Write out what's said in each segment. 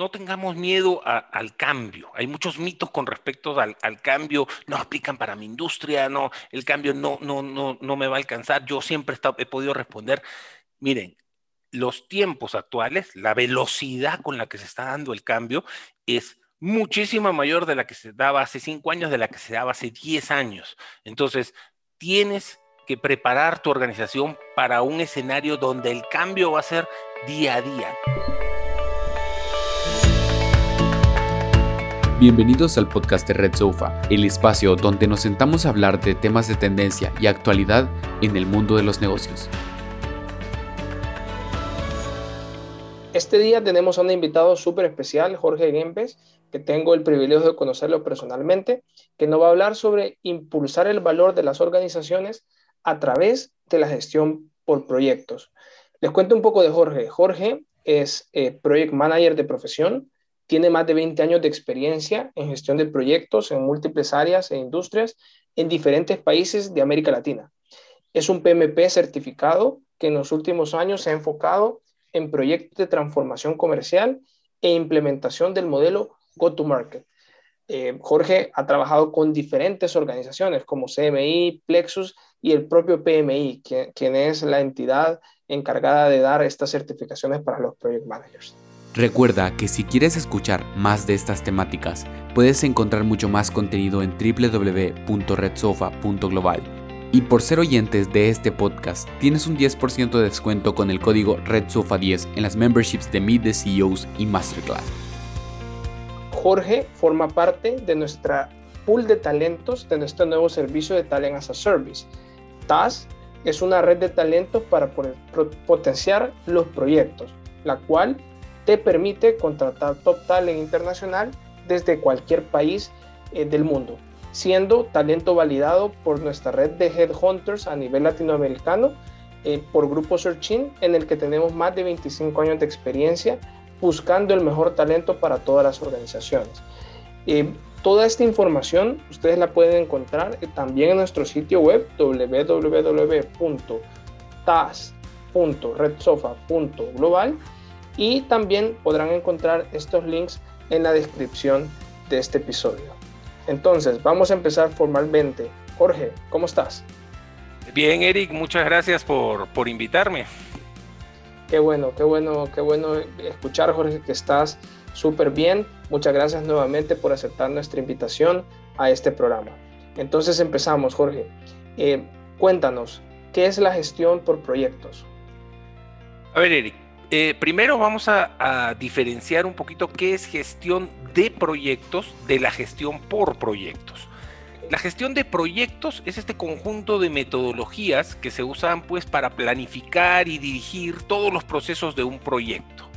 no tengamos miedo al cambio. Hay muchos mitos con respecto al, cambio. No aplican para mi industria, no, el cambio no, no, no, no me va a alcanzar. Yo siempre he podido responder, miren, los tiempos actuales, la velocidad con la que se está dando el cambio es muchísima mayor de la que se daba hace cinco años, de la que se daba hace diez años. Entonces, tienes que preparar tu organización para un escenario donde el cambio va a ser día a día. Bienvenidos al podcast de Red Sofa, el espacio donde nos sentamos a hablar de temas de tendencia y actualidad en el mundo de los negocios. Este día tenemos a un invitado súper especial, Jorge Gempes, que tengo el privilegio de conocerlo personalmente, que nos va a hablar sobre impulsar el valor de las organizaciones a través de la gestión por proyectos. Les cuento un poco de Jorge. Jorge es eh, Project Manager de profesión, tiene más de 20 años de experiencia en gestión de proyectos en múltiples áreas e industrias en diferentes países de América Latina. Es un PMP certificado que en los últimos años se ha enfocado en proyectos de transformación comercial e implementación del modelo Go-to-Market. Eh, Jorge ha trabajado con diferentes organizaciones como CMI, Plexus y el propio PMI, quien es la entidad encargada de dar estas certificaciones para los project managers. Recuerda que si quieres escuchar más de estas temáticas, puedes encontrar mucho más contenido en www.redsofa.global. Y por ser oyentes de este podcast, tienes un 10% de descuento con el código RedSofa10 en las memberships de Meet the CEOs y Masterclass. Jorge forma parte de nuestra pool de talentos de nuestro nuevo servicio de Talent as a Service. TAS es una red de talentos para potenciar los proyectos, la cual te permite contratar top talent internacional desde cualquier país eh, del mundo, siendo talento validado por nuestra red de headhunters a nivel latinoamericano eh, por Grupo Searching, en el que tenemos más de 25 años de experiencia buscando el mejor talento para todas las organizaciones. Eh, toda esta información ustedes la pueden encontrar también en nuestro sitio web www.tas.redsofa.global y también podrán encontrar estos links en la descripción de este episodio. Entonces, vamos a empezar formalmente. Jorge, ¿cómo estás? Bien, Eric, muchas gracias por, por invitarme. Qué bueno, qué bueno, qué bueno escuchar, Jorge, que estás súper bien. Muchas gracias nuevamente por aceptar nuestra invitación a este programa. Entonces empezamos, Jorge. Eh, cuéntanos, ¿qué es la gestión por proyectos? A ver, Eric, eh, primero vamos a, a, diferenciar un poquito qué es gestión de proyectos de la gestión por proyectos. La gestión de proyectos es este conjunto de metodologías que se usan pues para planificar y dirigir todos los procesos de un proyecto.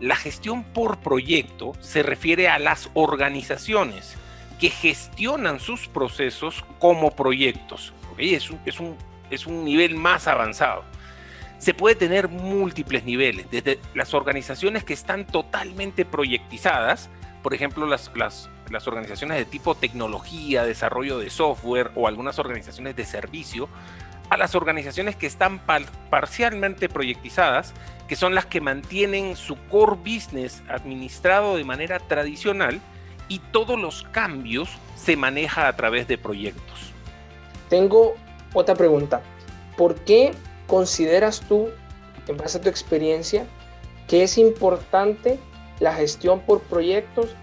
La gestión por proyecto se refiere a las organizaciones que gestionan sus procesos como proyectos. Es, un, es, un, es un nivel más avanzado. Se puede tener múltiples niveles, desde las organizaciones que están totalmente proyectizadas, por ejemplo, las, las organizaciones de tipo tecnología, desarrollo de software o algunas organizaciones de servicio, a las organizaciones que están parcialmente proyectizadas, que son las que mantienen su core business administrado de manera tradicional y todos los cambios se maneja a través de proyectos. Tengo otra pregunta. ¿Por qué consideras tú, en base a tu experiencia, que es importante la gestión por proyectos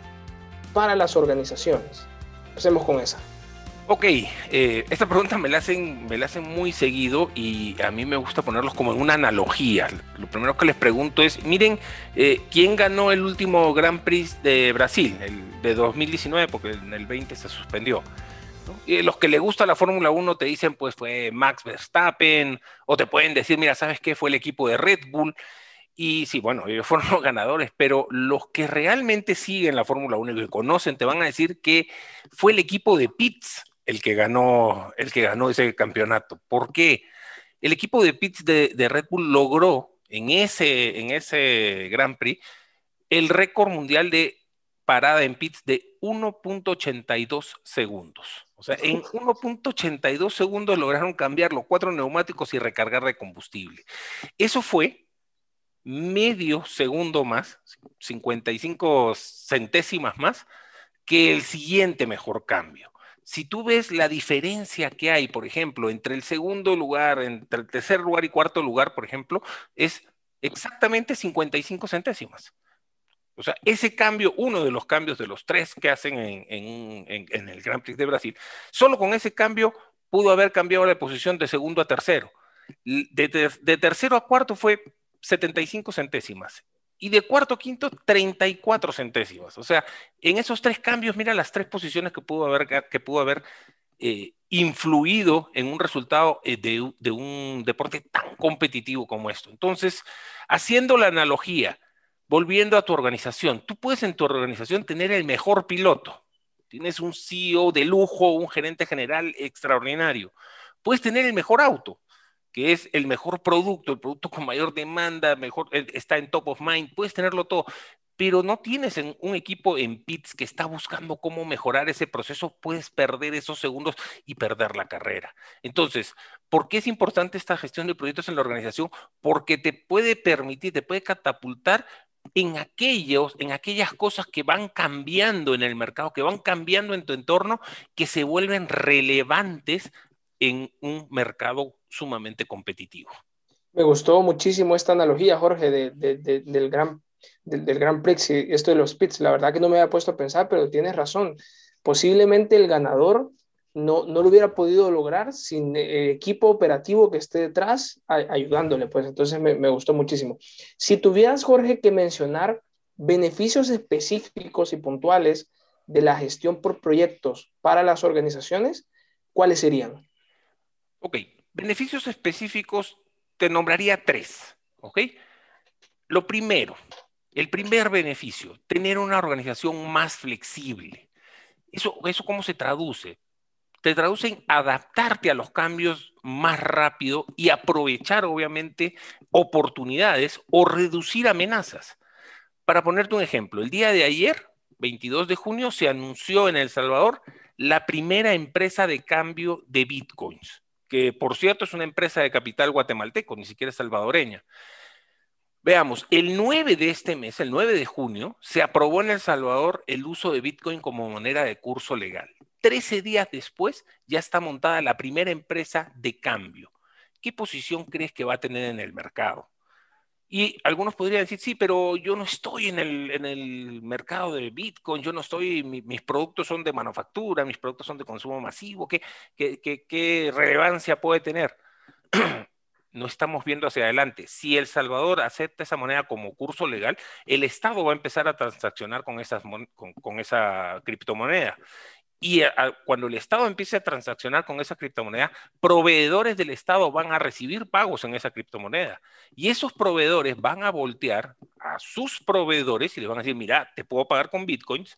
para las organizaciones? Empecemos con esa. Ok, eh, esta pregunta me la, hacen, me la hacen muy seguido y a mí me gusta ponerlos como en una analogía. Lo primero que les pregunto es, miren, eh, ¿quién ganó el último Grand Prix de Brasil, el de 2019, porque en el 20 se suspendió? Y los que le gusta la Fórmula 1 te dicen, pues fue Max Verstappen, o te pueden decir, mira, ¿sabes qué? Fue el equipo de Red Bull. Y sí, bueno, ellos fueron los ganadores, pero los que realmente siguen la Fórmula 1 y que conocen te van a decir que fue el equipo de Pitts el que ganó, el que ganó ese campeonato. ¿Por qué? El equipo de Pitts de, Red Bull logró en ese, en ese Grand Prix el récord mundial de parada en pits de 1.82 segundos. O sea, en 1.82 segundos lograron cambiar los cuatro neumáticos y recargar de combustible. Eso fue medio segundo más, 55 centésimas más, que el siguiente mejor cambio. Si tú ves la diferencia que hay, por ejemplo, entre el segundo lugar, entre el tercer lugar y cuarto lugar, por ejemplo, es exactamente 55 centésimas. O sea, ese cambio, uno de los cambios de los tres que hacen en, el Grand Prix de Brasil, solo con ese cambio pudo haber cambiado la posición de segundo a tercero. De, tercero a cuarto fue 75 centésimas. Y de cuarto a quinto, 34 centésimas. O sea, en esos tres cambios, mira las tres posiciones que pudo haber, que pudo haber eh, influido en un resultado eh, de, de un deporte tan competitivo como esto. Entonces, haciendo la analogía, volviendo a tu organización, tú puedes en tu organización tener el mejor piloto. Tienes un CEO de lujo, un gerente general extraordinario. Puedes tener el mejor auto, que es el mejor producto, el producto con mayor demanda, mejor eh, está en top of mind, puedes tenerlo todo, pero no tienes un equipo en pits que está buscando cómo mejorar ese proceso, puedes perder esos segundos y perder la carrera. Entonces, ¿por qué es importante esta gestión de proyectos en la organización? Porque te puede permitir, te puede catapultar en aquellos, en aquellas cosas que van cambiando en el mercado, que van cambiando en tu entorno, que se vuelven relevantes en un mercado sumamente competitivo. Me gustó muchísimo esta analogía, Jorge, del, gran, del, Prix y esto de los pits. La verdad que no me había puesto a pensar, pero tienes razón. Posiblemente el ganador no, no lo hubiera podido lograr sin el equipo operativo que esté detrás ayudándole, pues entonces me, me, gustó muchísimo. Si tuvieras, Jorge, que mencionar beneficios específicos y puntuales de la gestión por proyectos para las organizaciones, ¿cuáles serían? Ok, beneficios específicos te nombraría tres, ¿ok? Lo primero, el primer beneficio, tener una organización más flexible. ¿Eso, eso cómo se traduce? Te traduce en adaptarte a los cambios más rápido y aprovechar, obviamente, oportunidades o reducir amenazas. Para ponerte un ejemplo, el día de ayer, 22 de junio, se anunció en El Salvador la primera empresa de cambio de bitcoins, que por cierto es una empresa de capital guatemalteco, ni siquiera salvadoreña. Veamos, el 9 de este mes, el 9 de junio, se aprobó en El Salvador el uso de Bitcoin como moneda de curso legal. 13 días después ya está montada la primera empresa de cambio. ¿Qué posición crees que va a tener en el mercado? Y algunos podrían decir, sí, pero yo no estoy en el, mercado de Bitcoin, yo no estoy, mis productos son de manufactura, mis productos son de consumo masivo, ¿qué, qué relevancia puede tener? no estamos viendo hacia adelante. Si El Salvador acepta esa moneda como curso legal, el Estado va a empezar a transaccionar con, esas, con esa criptomoneda. Y cuando el Estado empiece a transaccionar con esa criptomoneda, proveedores del Estado van a recibir pagos en esa criptomoneda. Y esos proveedores van a voltear a sus proveedores y les van a decir, mira, te puedo pagar con bitcoins.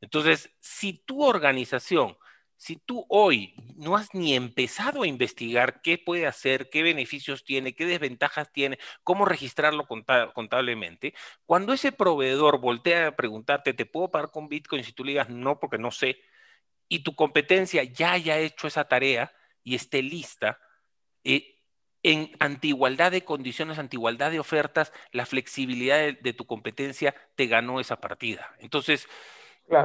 Entonces, si tu organización, si tú hoy no has ni empezado a investigar qué puede hacer, qué beneficios tiene, qué desventajas tiene, cómo registrarlo contablemente, cuando ese proveedor voltea a preguntarte, ¿te puedo pagar con bitcoins? Si tú le digas no porque no sé, y tu competencia ya haya hecho esa tarea y esté lista, eh, en antigualdad de condiciones, antigualdad de ofertas, la flexibilidad de, tu competencia te ganó esa partida. Entonces,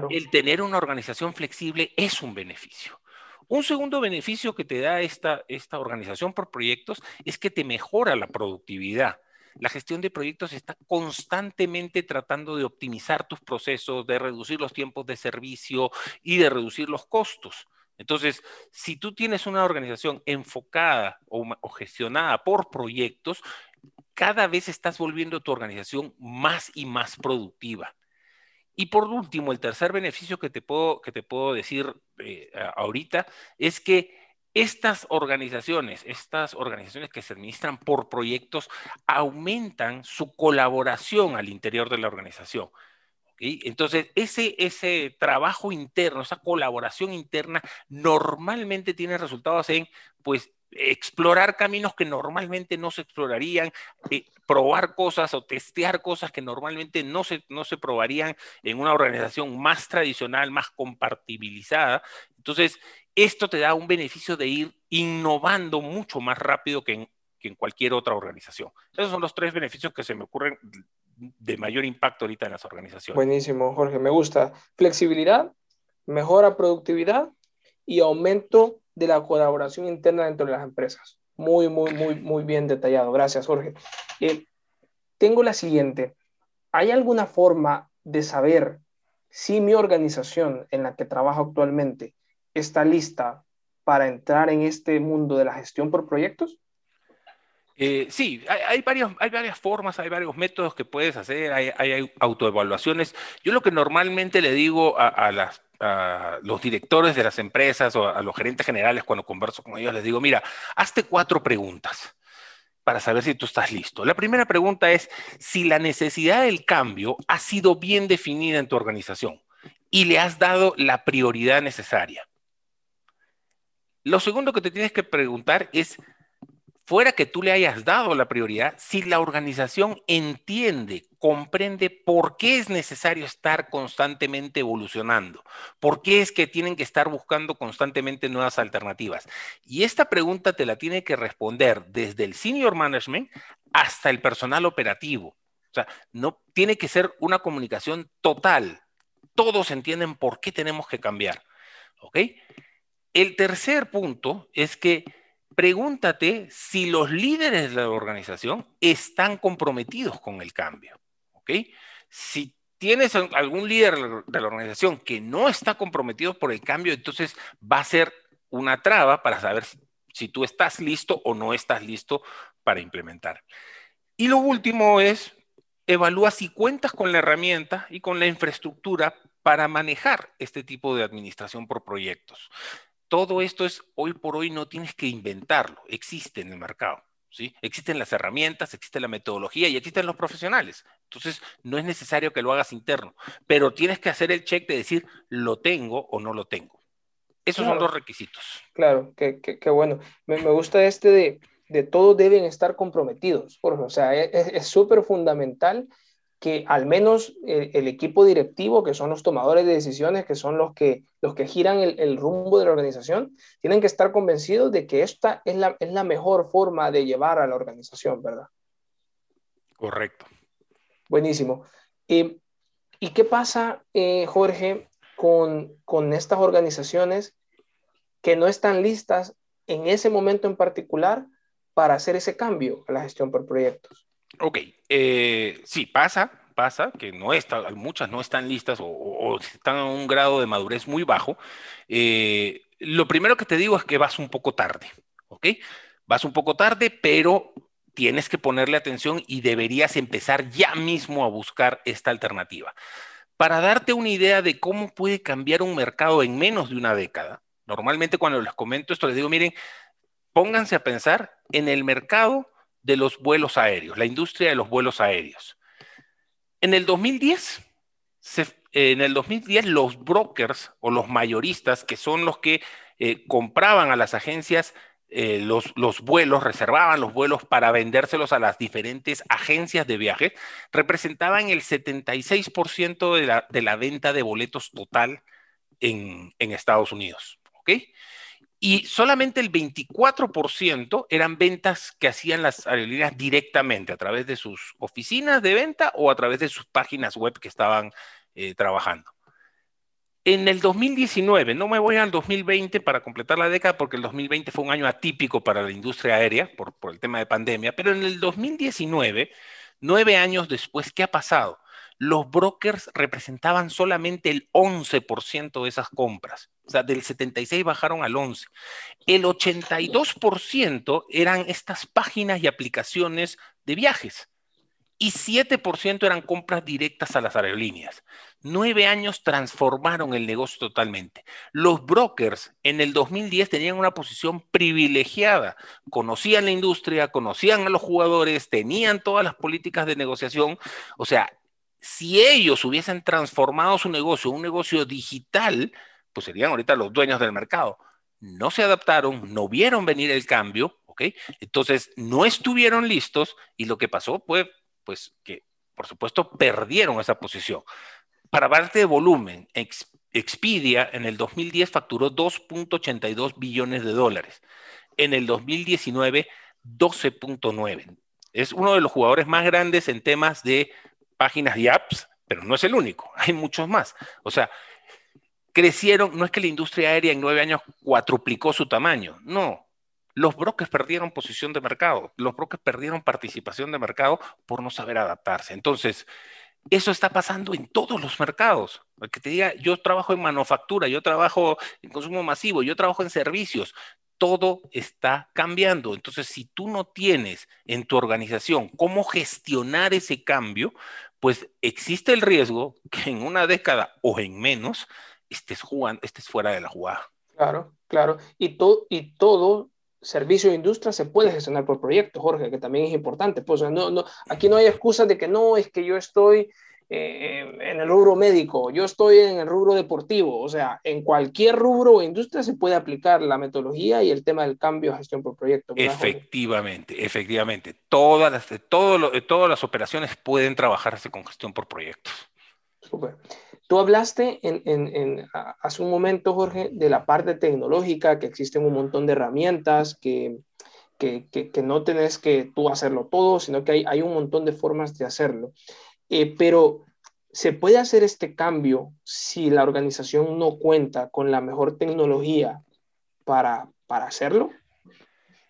el tener una organización flexible es un beneficio. Un segundo beneficio que te da esta, esta organización por proyectos es que te mejora la productividad. La gestión de proyectos está constantemente tratando de optimizar tus procesos, de reducir los tiempos de servicio y de reducir los costos. Entonces, si tú tienes una organización enfocada o, gestionada por proyectos, cada vez estás volviendo tu organización más y más productiva. Y por último, el tercer beneficio que te puedo, que te puedo decir eh, ahorita es que estas organizaciones, estas organizaciones que se administran por proyectos, aumentan su colaboración al interior de la organización. Entonces, ese, ese trabajo interno, esa colaboración interna, normalmente tiene resultados en, pues, explorar caminos que normalmente no se explorarían, eh, probar cosas o testear cosas que normalmente no se, no se probarían en una organización más tradicional, más compartibilizada. Entonces, esto te da un beneficio de ir innovando mucho más rápido que en, cualquier otra organización. Esos son los tres beneficios que se me ocurren de mayor impacto ahorita en las organizaciones. Buenísimo, Jorge, me gusta. Flexibilidad, mejora productividad y aumento de la colaboración interna dentro de las empresas. Muy, muy, muy, muy bien detallado. Gracias, Jorge. Eh, tengo la siguiente. ¿Hay alguna forma de saber si mi organización en la que trabajo actualmente está lista para entrar en este mundo de la gestión por proyectos? Eh, sí, hay, varias formas, hay varios métodos que puedes hacer, hay, autoevaluaciones. Yo lo que normalmente le digo a, los directores de las empresas o a los gerentes generales cuando converso con ellos, les digo, mira, hazte cuatro preguntas para saber si tú estás listo. La primera pregunta es si la necesidad del cambio ha sido bien definida en tu organización y le has dado la prioridad necesaria. Lo segundo que te tienes que preguntar es, fuera que tú le hayas dado la prioridad, si la organización entiende, comprende por qué es necesario estar constantemente evolucionando, por qué es que tienen que estar buscando constantemente nuevas alternativas. Y esta pregunta te la tiene que responder desde el senior management hasta el personal operativo. O sea, no tiene que ser una comunicación total. Todos entienden por qué tenemos que cambiar. ¿Ok? El tercer punto es que pregúntate si los líderes de la organización están comprometidos con el cambio. ¿Ok? Si tienes algún líder de la organización que no está comprometido por el cambio, entonces va a ser una traba para saber si, tú estás listo o no estás listo para implementar. Y lo último es, evalúa si cuentas con la herramienta y con la infraestructura para manejar este tipo de administración por proyectos todo esto es hoy por hoy no tienes que inventarlo, existe en el mercado. ¿Sí? Existen las herramientas, existe la metodología y existen los profesionales. Entonces, no es necesario que lo hagas interno, pero tienes que hacer el check de decir, lo tengo o no lo tengo. Esos son los requisitos. Claro, qué, bueno. Me, gusta este de, de todos deben estar comprometidos. O sea, e, e, es súper fundamental que al menos el, equipo directivo, que son los tomadores de decisiones, que son los que, los que giran el, rumbo de la organización, tienen que estar convencidos de que esta es la, es la mejor forma de llevar a la organización, ¿verdad? Correcto. Buenísimo. ¿Y qué pasa, eh, Jorge, con, con estas organizaciones que no están listas en ese momento en particular para hacer ese cambio a la gestión por proyectos? Ok, eh, sí, pasa, pasa, que no está, muchas no están listas o, están a un grado de madurez muy bajo. Eh, lo primero que te digo es que vas un poco tarde, ¿ok? Vas un poco tarde, pero tienes que ponerle atención y deberías empezar ya mismo a buscar esta alternativa. Para darte una idea de cómo puede cambiar un mercado en menos de una década, normalmente cuando les comento esto les digo, miren, pónganse a pensar en el mercado de los vuelos aéreos, la industria de los vuelos aéreos. En el 2010, en el 2010 los brokers o los mayoristas, que son los que eh, compraban a las agencias eh, los, los, vuelos, reservaban los vuelos para vendérselos a las diferentes agencias de viajes, representaban el 76% de la, de la, venta de boletos total en, en Estados Unidos. ¿ok? Y solamente el 24% eran ventas que hacían las aerolíneas directamente a través de sus oficinas de venta o a través de sus páginas web que estaban eh, trabajando. En el 2019, no me voy al 2020 para completar la década porque el 2020 fue un año atípico para la industria aérea por, por el tema de pandemia, pero en el 2019, nueve años después, ¿qué ha pasado? los brokers representaban solamente el 11% de esas compras. O sea, del 76 bajaron al 11. El 82% eran estas páginas y aplicaciones de viajes. Y 7% eran compras directas a las aerolíneas. Nueve años transformaron el negocio totalmente. Los brokers en el 2010 tenían una posición privilegiada. Conocían la industria, conocían a los jugadores, tenían todas las políticas de negociación. O sea, si ellos hubiesen transformado su negocio un negocio digital, pues serían ahorita los dueños del mercado. No se adaptaron, no vieron venir el cambio, ¿ok? Entonces no estuvieron listos y lo que pasó fue, pues, que por supuesto perdieron esa posición. Para parte de volumen, Expedia en el 2010 facturó 2.82 billones de dólares. En el 2019 12.9. Es uno de los jugadores más grandes en temas de páginas y apps, pero no es el único, hay muchos más. O sea, crecieron, no es que la industria aérea en nueve años cuatruplicó su tamaño, no. Los brokers perdieron posición de mercado, los brokers perdieron participación de mercado por no saber adaptarse. Entonces, eso está pasando en todos los mercados. Que te diga, yo trabajo en manufactura, yo trabajo en consumo masivo, yo trabajo en servicios. Todo está cambiando. Entonces, si tú no tienes en tu organización cómo gestionar ese cambio, pues existe el riesgo que en una década o en menos estés, jugando, estés fuera de la jugada. Claro, claro. Y, y todo servicio de industria se puede gestionar por proyecto, Jorge, que también es importante. Pues, no, no, aquí no hay excusas de que no, es que yo estoy eh, en el rubro médico, yo estoy en el rubro deportivo, o sea, en cualquier rubro o industria se puede aplicar la metodología y el tema del cambio de gestión por proyecto. Efectivamente, efectivamente. Todas las, todas las operaciones pueden trabajarse con gestión por proyectos. Súper. Tú hablaste en, hace un momento, Jorge, de la parte tecnológica, que existen un montón de herramientas, que, que, que, no tenés que tú hacerlo todo, sino que hay, hay un montón de formas de hacerlo. Eh, pero ¿se puede hacer este cambio si la organización no cuenta con la mejor tecnología para, para hacerlo?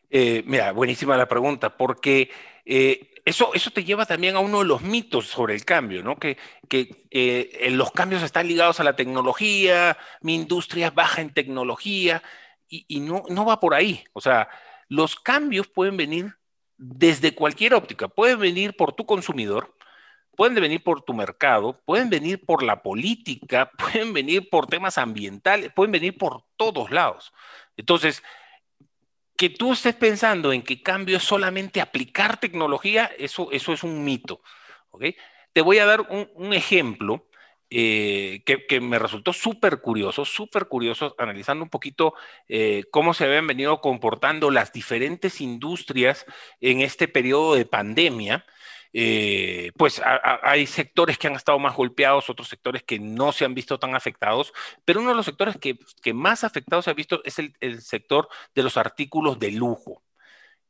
Eh, mira, buenísima la pregunta, porque eh, eso, eso te lleva también a uno de los mitos sobre el cambio, ¿no? Que, que eh, los cambios están ligados a la tecnología, mi industria baja en tecnología, y, y no, no va por ahí. O sea, los cambios pueden venir desde cualquier óptica, pueden venir por tu consumidor, pueden venir por tu mercado, pueden venir por la política, pueden venir por temas ambientales, pueden venir por todos lados. Entonces, que tú estés pensando en que cambio es solamente aplicar tecnología, eso, eso es un mito. ¿okay? Te voy a dar un, ejemplo eh, que, me resultó súper curioso, súper curioso, analizando un poquito eh, cómo se habían venido comportando las diferentes industrias en este periodo de pandemia. Eh, pues hay sectores que han estado más golpeados, otros sectores que no se han visto tan afectados, pero uno de los sectores que, más afectados se ha visto es el, sector de los artículos de lujo.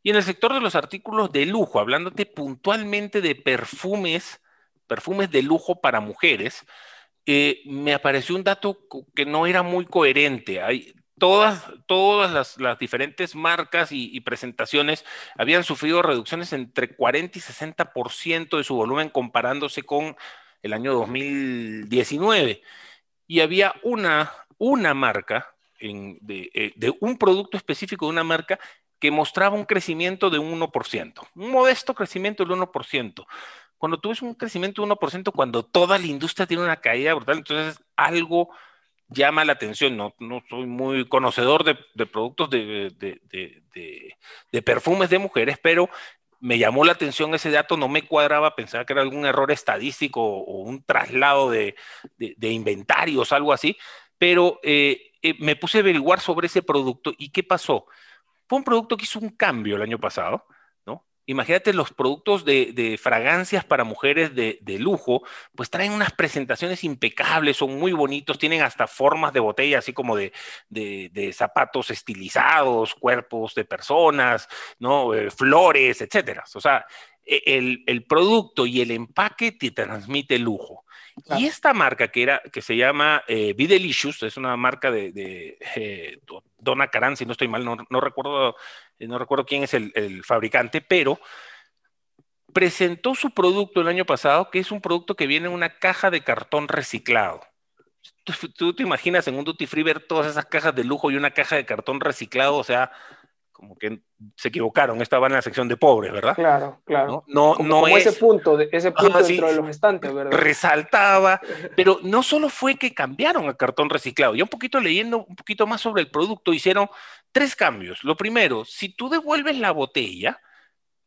Y en el sector de los artículos de lujo, hablándote puntualmente de perfumes, perfumes de lujo para mujeres, eh, me apareció un dato que no era muy coherente. Hay, todas, todas las, diferentes marcas y, presentaciones habían sufrido reducciones entre 40 y 60% de su volumen comparándose con el año 2019. Y había una, una marca eh, de, un producto específico de una marca que mostraba un crecimiento de un 1%, un modesto crecimiento del 1%. Cuando tú ves un crecimiento de 1%, cuando toda la industria tiene una caída brutal, entonces algo llama la atención. No, no soy muy conocedor de, productos de, de, perfumes de mujeres, pero me llamó la atención ese dato, no me cuadraba, pensaba que era algún error estadístico o, un traslado de, inventarios, algo así, pero eh, eh, me puse a averiguar sobre ese producto y qué pasó. Fue un producto que hizo un cambio el año pasado imagínate los productos de, fragancias para mujeres de, lujo, pues traen unas presentaciones impecables, son muy bonitos, tienen hasta formas de botella, así como de, zapatos estilizados, cuerpos de personas, ¿no? Eh, flores, etcétera. O sea, e, el, producto y el empaque te transmite lujo. Y esta marca que, era, que se llama eh, Videlicious, es una marca de, eh, Donna Karan, si no estoy mal, no, recuerdo, no recuerdo quién es el, fabricante, pero presentó su producto el año pasado, que es un producto que viene en una caja de cartón reciclado. Tú, te imaginas en un duty free ver todas esas cajas de lujo y una caja de cartón reciclado, o sea, como que se equivocaron, estaba en la sección de pobres, ¿verdad? Claro, claro. No, no, como, ese punto, ese punto dentro de los estantes, ¿verdad? Resaltaba, pero no solo fue que cambiaron a cartón reciclado, ya un poquito leyendo un poquito más sobre el producto, hicieron tres cambios. Lo primero, si tú devuelves la botella,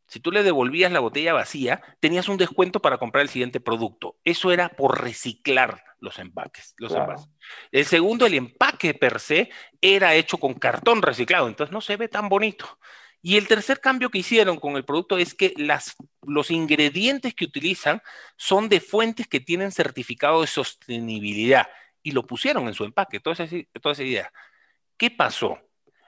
si tú le devolvías la botella vacía, tenías un descuento para comprar el siguiente producto. Eso era por reciclar los empaques, los envases. El segundo, el empaque per se era hecho con cartón reciclado, entonces no se ve tan bonito. Y el tercer cambio que hicieron con el producto es que las, los ingredientes que utilizan son de fuentes que tienen certificado de sostenibilidad y lo pusieron en su empaque, toda esa, toda esa idea. ¿Qué pasó?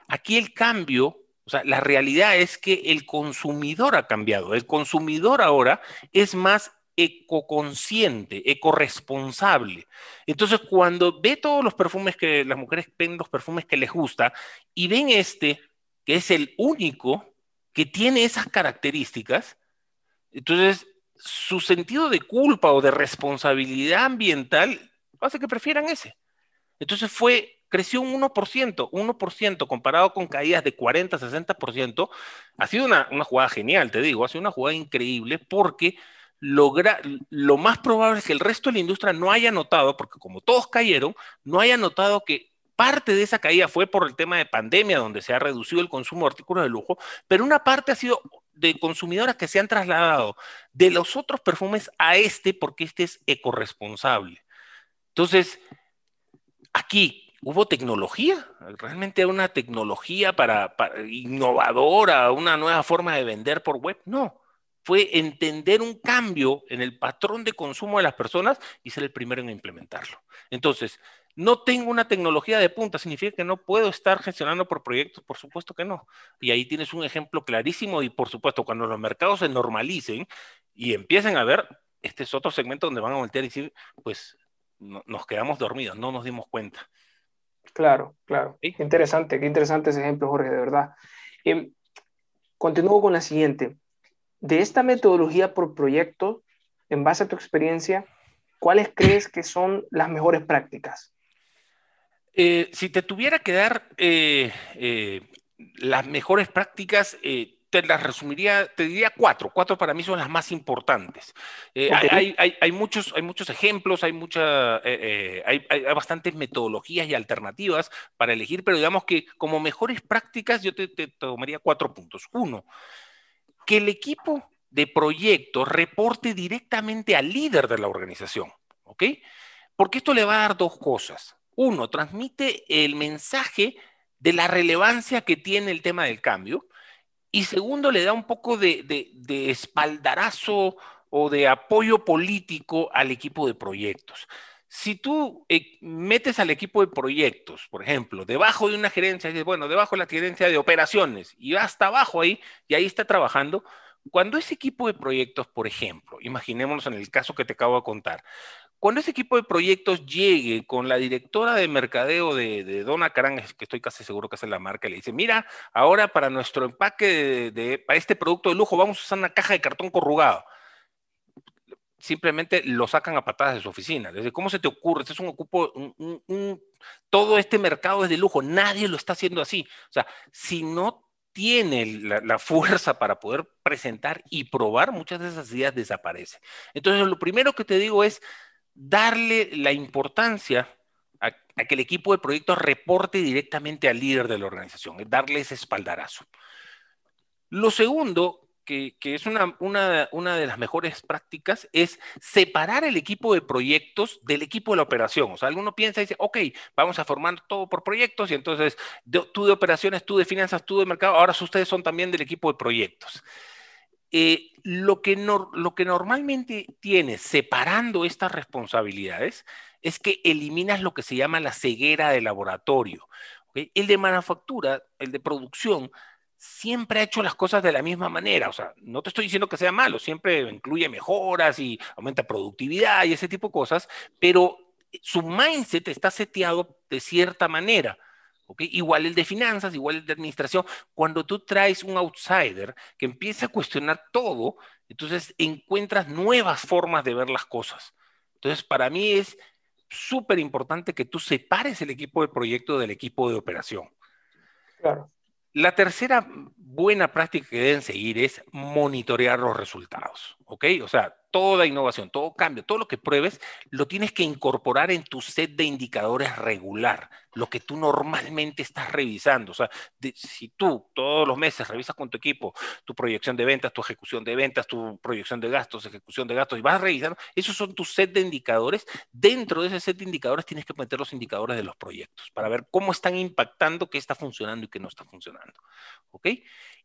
Aquí el cambio, o sea, la realidad es que el consumidor ha cambiado. El consumidor ahora es más ecoconsciente, ecoresponsable. Entonces, cuando ve todos los perfumes que las mujeres ven los perfumes que les gusta y ven este, que es el único que tiene esas características, entonces su sentido de culpa o de responsabilidad ambiental hace que prefieran ese. Entonces fue, creció un 1%, 1% comparado con caídas de 40, 60%. Ha sido una, una jugada genial, te digo, ha sido una jugada increíble porque logra, lo más probable es que el resto de la industria no haya notado, porque como todos cayeron, no haya notado que parte de esa caída fue por el tema de pandemia, donde se ha reducido el consumo de artículos de lujo, pero una parte ha sido de consumidoras que se han trasladado de los otros perfumes a este porque este es ecoresponsable. Entonces, aquí hubo tecnología, realmente una tecnología para, innovadora, una nueva forma de vender por web. No, fue entender un cambio en el patrón de consumo de las personas y ser el primero en implementarlo. Entonces, no tengo una tecnología de punta, significa que no puedo estar gestionando por proyectos, por supuesto que no. Y ahí tienes un ejemplo clarísimo y por supuesto cuando los mercados se normalicen y empiecen a ver, este es otro segmento donde van a voltear y decir, pues nos quedamos dormidos, no nos dimos cuenta. Claro, claro. Qué interesante, qué interesante ese ejemplo, Jorge, de verdad. Em, continúo con la siguiente. De esta metodología por proyecto, en base a tu experiencia, ¿cuáles crees que son las mejores prácticas? Eh, si te tuviera que dar eh, eh, las mejores prácticas, te las resumiría, te diría cuatro. Cuatro para mí son las más importantes. hay, muchos, hay muchos ejemplos, hay, mucha, hay, bastantes metodologías y alternativas para elegir, pero digamos que como mejores prácticas yo te, te tomaría cuatro puntos. Uno, que el equipo de proyecto reporte directamente al líder de la organización, ¿ok? Porque esto le va a dar dos cosas uno, transmite el mensaje de la relevancia que tiene el tema del cambio. Y segundo, le da un poco de, espaldarazo o de apoyo político al equipo de proyectos. Si tú eh, metes al equipo de proyectos, por ejemplo, debajo de una gerencia, bueno, debajo de la gerencia de operaciones, y va hasta abajo ahí, y ahí está trabajando, cuando ese equipo de proyectos, por ejemplo, imaginémonos en el caso que te acabo de contar, cuando ese equipo de proyectos llegue con la directora de mercadeo de, Dona Carán, que estoy casi seguro que es la marca, le dice, mira, ahora para nuestro empaque de, para este producto de lujo vamos a usar una caja de cartón corrugado. Simplemente lo sacan a patadas de su oficina. Desde, ¿cómo se te ocurre? Este es un ocupo, todo este mercado es de lujo, nadie lo está haciendo así. O sea, si no tiene la, fuerza para poder presentar y probar, muchas de esas ideas desaparecen. Entonces, lo primero que te digo es, darle la importancia a, que el equipo de proyectos reporte directamente al líder de la organización, darle ese espaldarazo. Lo segundo, que, es una, una, de las mejores prácticas, es separar el equipo de proyectos del equipo de la operación. O sea, alguno piensa y dice, ok, vamos a formar todo por proyectos y entonces tú de operaciones, tú de finanzas, tú de mercado, ahora ustedes son también del equipo de proyectos. Eh, lo, que lo que normalmente tienes separando estas responsabilidades es que eliminas lo que se llama la ceguera de laboratorio. El de manufactura, el de producción, siempre ha hecho las cosas de la misma manera. O sea, no te estoy diciendo que sea malo, siempre incluye mejoras y aumenta productividad y ese tipo de cosas, pero su mindset está seteado de cierta manera. Igual el de finanzas, igual el de administración. Cuando tú traes un outsider que empieza a cuestionar todo, entonces encuentras nuevas formas de ver las cosas. Entonces, para mí es súper importante que tú separes el equipo de proyecto del equipo de operación. Claro. La tercera buena práctica que deben seguir es monitorear los resultados, ¿ok? O sea, toda innovación, todo cambio, todo lo que pruebes, lo tienes que incorporar en tu set de indicadores regular, lo que tú normalmente estás revisando. O sea, si tú todos los meses revisas con tu equipo tu proyección de ventas, tu ejecución de ventas, tu proyección de gastos, ejecución de gastos, y vas revisando, esos son tus set de indicadores. Dentro de ese set de indicadores tienes que meter los indicadores de los proyectos para ver cómo están impactando, qué está funcionando y qué no está funcionando. ¿Ok?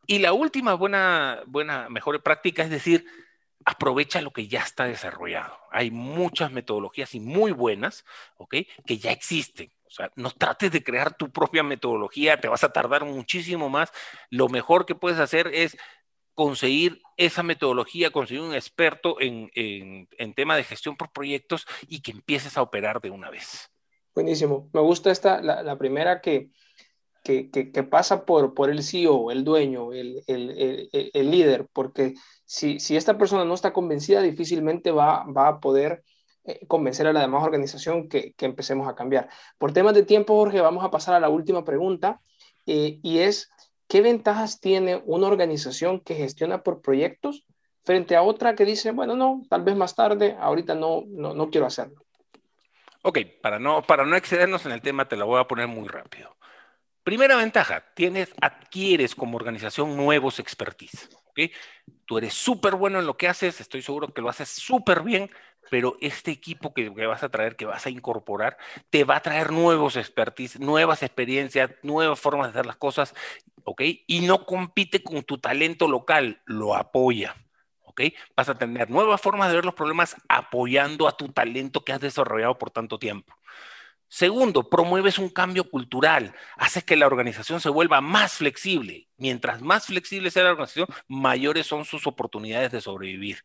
Y la última buena, buena, mejor práctica es decir, aprovecha lo que ya está desarrollado. Hay muchas metodologías y muy buenas, ¿ok? Que ya existen. O sea, no trates de crear tu propia metodología, te vas a tardar muchísimo más. Lo mejor que puedes hacer es conseguir esa metodología, conseguir un experto en, en, tema de gestión por proyectos y que empieces a operar de una vez. Buenísimo. Me gusta esta, la, primera que, que, pasa por, por el CEO, el dueño, el, el, el, líder, porque si, si, esta persona no está convencida, difícilmente va, va a poder eh, convencer a la demás organización que, que, empecemos a cambiar. Por temas de tiempo, Jorge, vamos a pasar a la última pregunta eh, y es, ¿qué ventajas tiene una organización que gestiona por proyectos frente a otra que dice, bueno, no, tal vez más tarde, ahorita no, no, no quiero hacerlo? Ok, para no, para no excedernos en el tema, te lo voy a poner muy rápido. Primera ventaja, tienes, adquieres como organización nuevos expertise. ¿okay? Tú eres súper bueno en lo que haces, estoy seguro que lo haces súper bien, pero este equipo que, vas a traer, que vas a incorporar, te va a traer nuevos expertise, nuevas experiencias, nuevas formas de hacer las cosas, ¿ok? Y no compite con tu talento local, lo apoya. ¿ok? Vas a tener nuevas formas de ver los problemas apoyando a tu talento que has desarrollado por tanto tiempo. Segundo, promueves un cambio cultural, haces que la organización se vuelva más flexible. Mientras más flexible sea la organización, mayores son sus oportunidades de sobrevivir.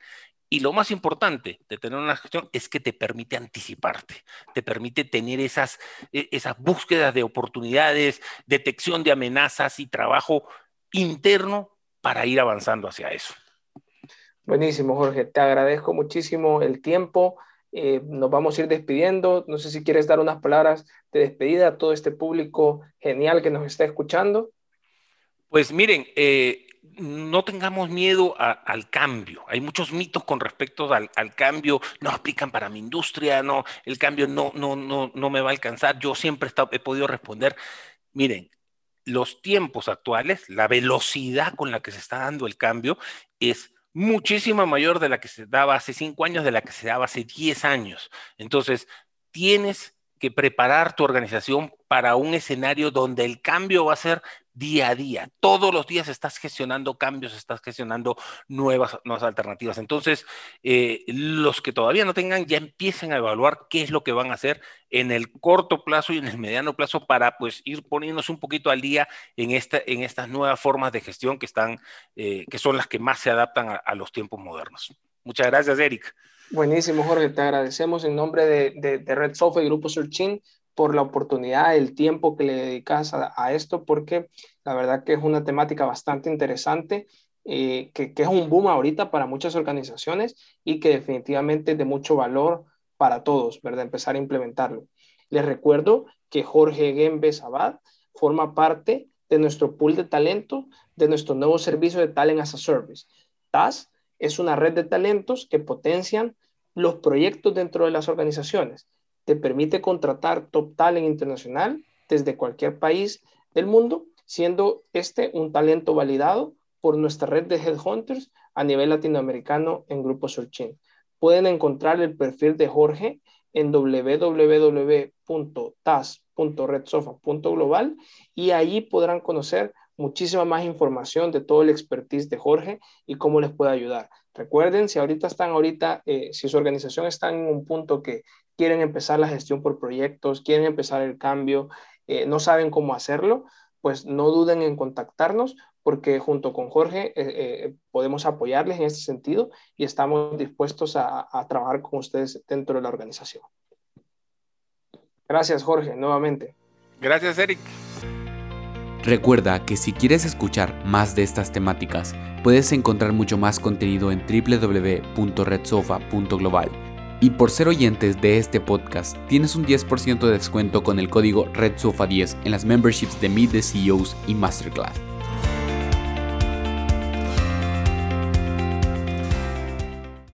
Y lo más importante de tener una gestión es que te permite anticiparte, te permite tener esas, e, esas búsquedas de oportunidades, detección de amenazas y trabajo interno para ir avanzando hacia eso. Buenísimo, Jorge. Te agradezco muchísimo el tiempo. Eh, nos vamos a ir despidiendo. No sé si quieres dar unas palabras de despedida a todo este público genial que nos está escuchando. Pues miren, eh, no tengamos miedo al cambio. Hay muchos mitos con respecto al, cambio. No aplican para mi industria, no, el cambio no, no, no, no me va a alcanzar. Yo siempre he podido responder, miren, los tiempos actuales, la velocidad con la que se está dando el cambio es muchísimo mayor de la que se daba hace cinco años, de la que se daba hace diez años. Entonces, tienes que preparar tu organización para un escenario donde el cambio va a ser día a día. Todos los días estás gestionando cambios, estás gestionando nuevas, nuevas alternativas. Entonces, eh, los que todavía no tengan, ya empiecen a evaluar qué es lo que van a hacer en el corto plazo y en el mediano plazo para pues ir poniéndose un poquito al día en, esta, en estas nuevas formas de gestión que, están, eh, que son las que más se adaptan a, los tiempos modernos. Muchas gracias, Eric. Buenísimo, Jorge. Te agradecemos en nombre de, de, Red Software y Grupo Searching por la oportunidad, el tiempo que le dedicas a, esto, porque la verdad que es una temática bastante interesante, eh, que, es un boom ahorita para muchas organizaciones y que definitivamente es de mucho valor para todos, ¿verdad? Empezar a implementarlo. Les recuerdo que Jorge Gembes Abad forma parte de nuestro pool de talento de nuestro nuevo servicio de Talent as a Service. TAS es una red de talentos que potencian los proyectos dentro de las organizaciones te permite contratar top talent internacional desde cualquier país del mundo, siendo este un talento validado por nuestra red de headhunters a nivel latinoamericano en Grupo Searching. Pueden encontrar el perfil de Jorge en www.tas.redsofa.global y allí podrán conocer muchísima más información de todo el expertise de Jorge y cómo les puede ayudar. Recuerden, si ahorita están, ahorita, eh, si su organización está en un punto que quieren empezar la gestión por proyectos, quieren empezar el cambio, eh, no saben cómo hacerlo, pues no duden en contactarnos porque junto con Jorge eh, podemos apoyarles en este sentido y estamos dispuestos a, a trabajar con ustedes dentro de la organización. Gracias, Jorge, nuevamente. Gracias, Eric. Recuerda que si quieres escuchar más de estas temáticas, puedes encontrar mucho más contenido en www.redsofa.global. Y por ser oyentes de este podcast, tienes un 10% de descuento con el código RedSofa10 en las memberships de Meet the CEOs y Masterclass.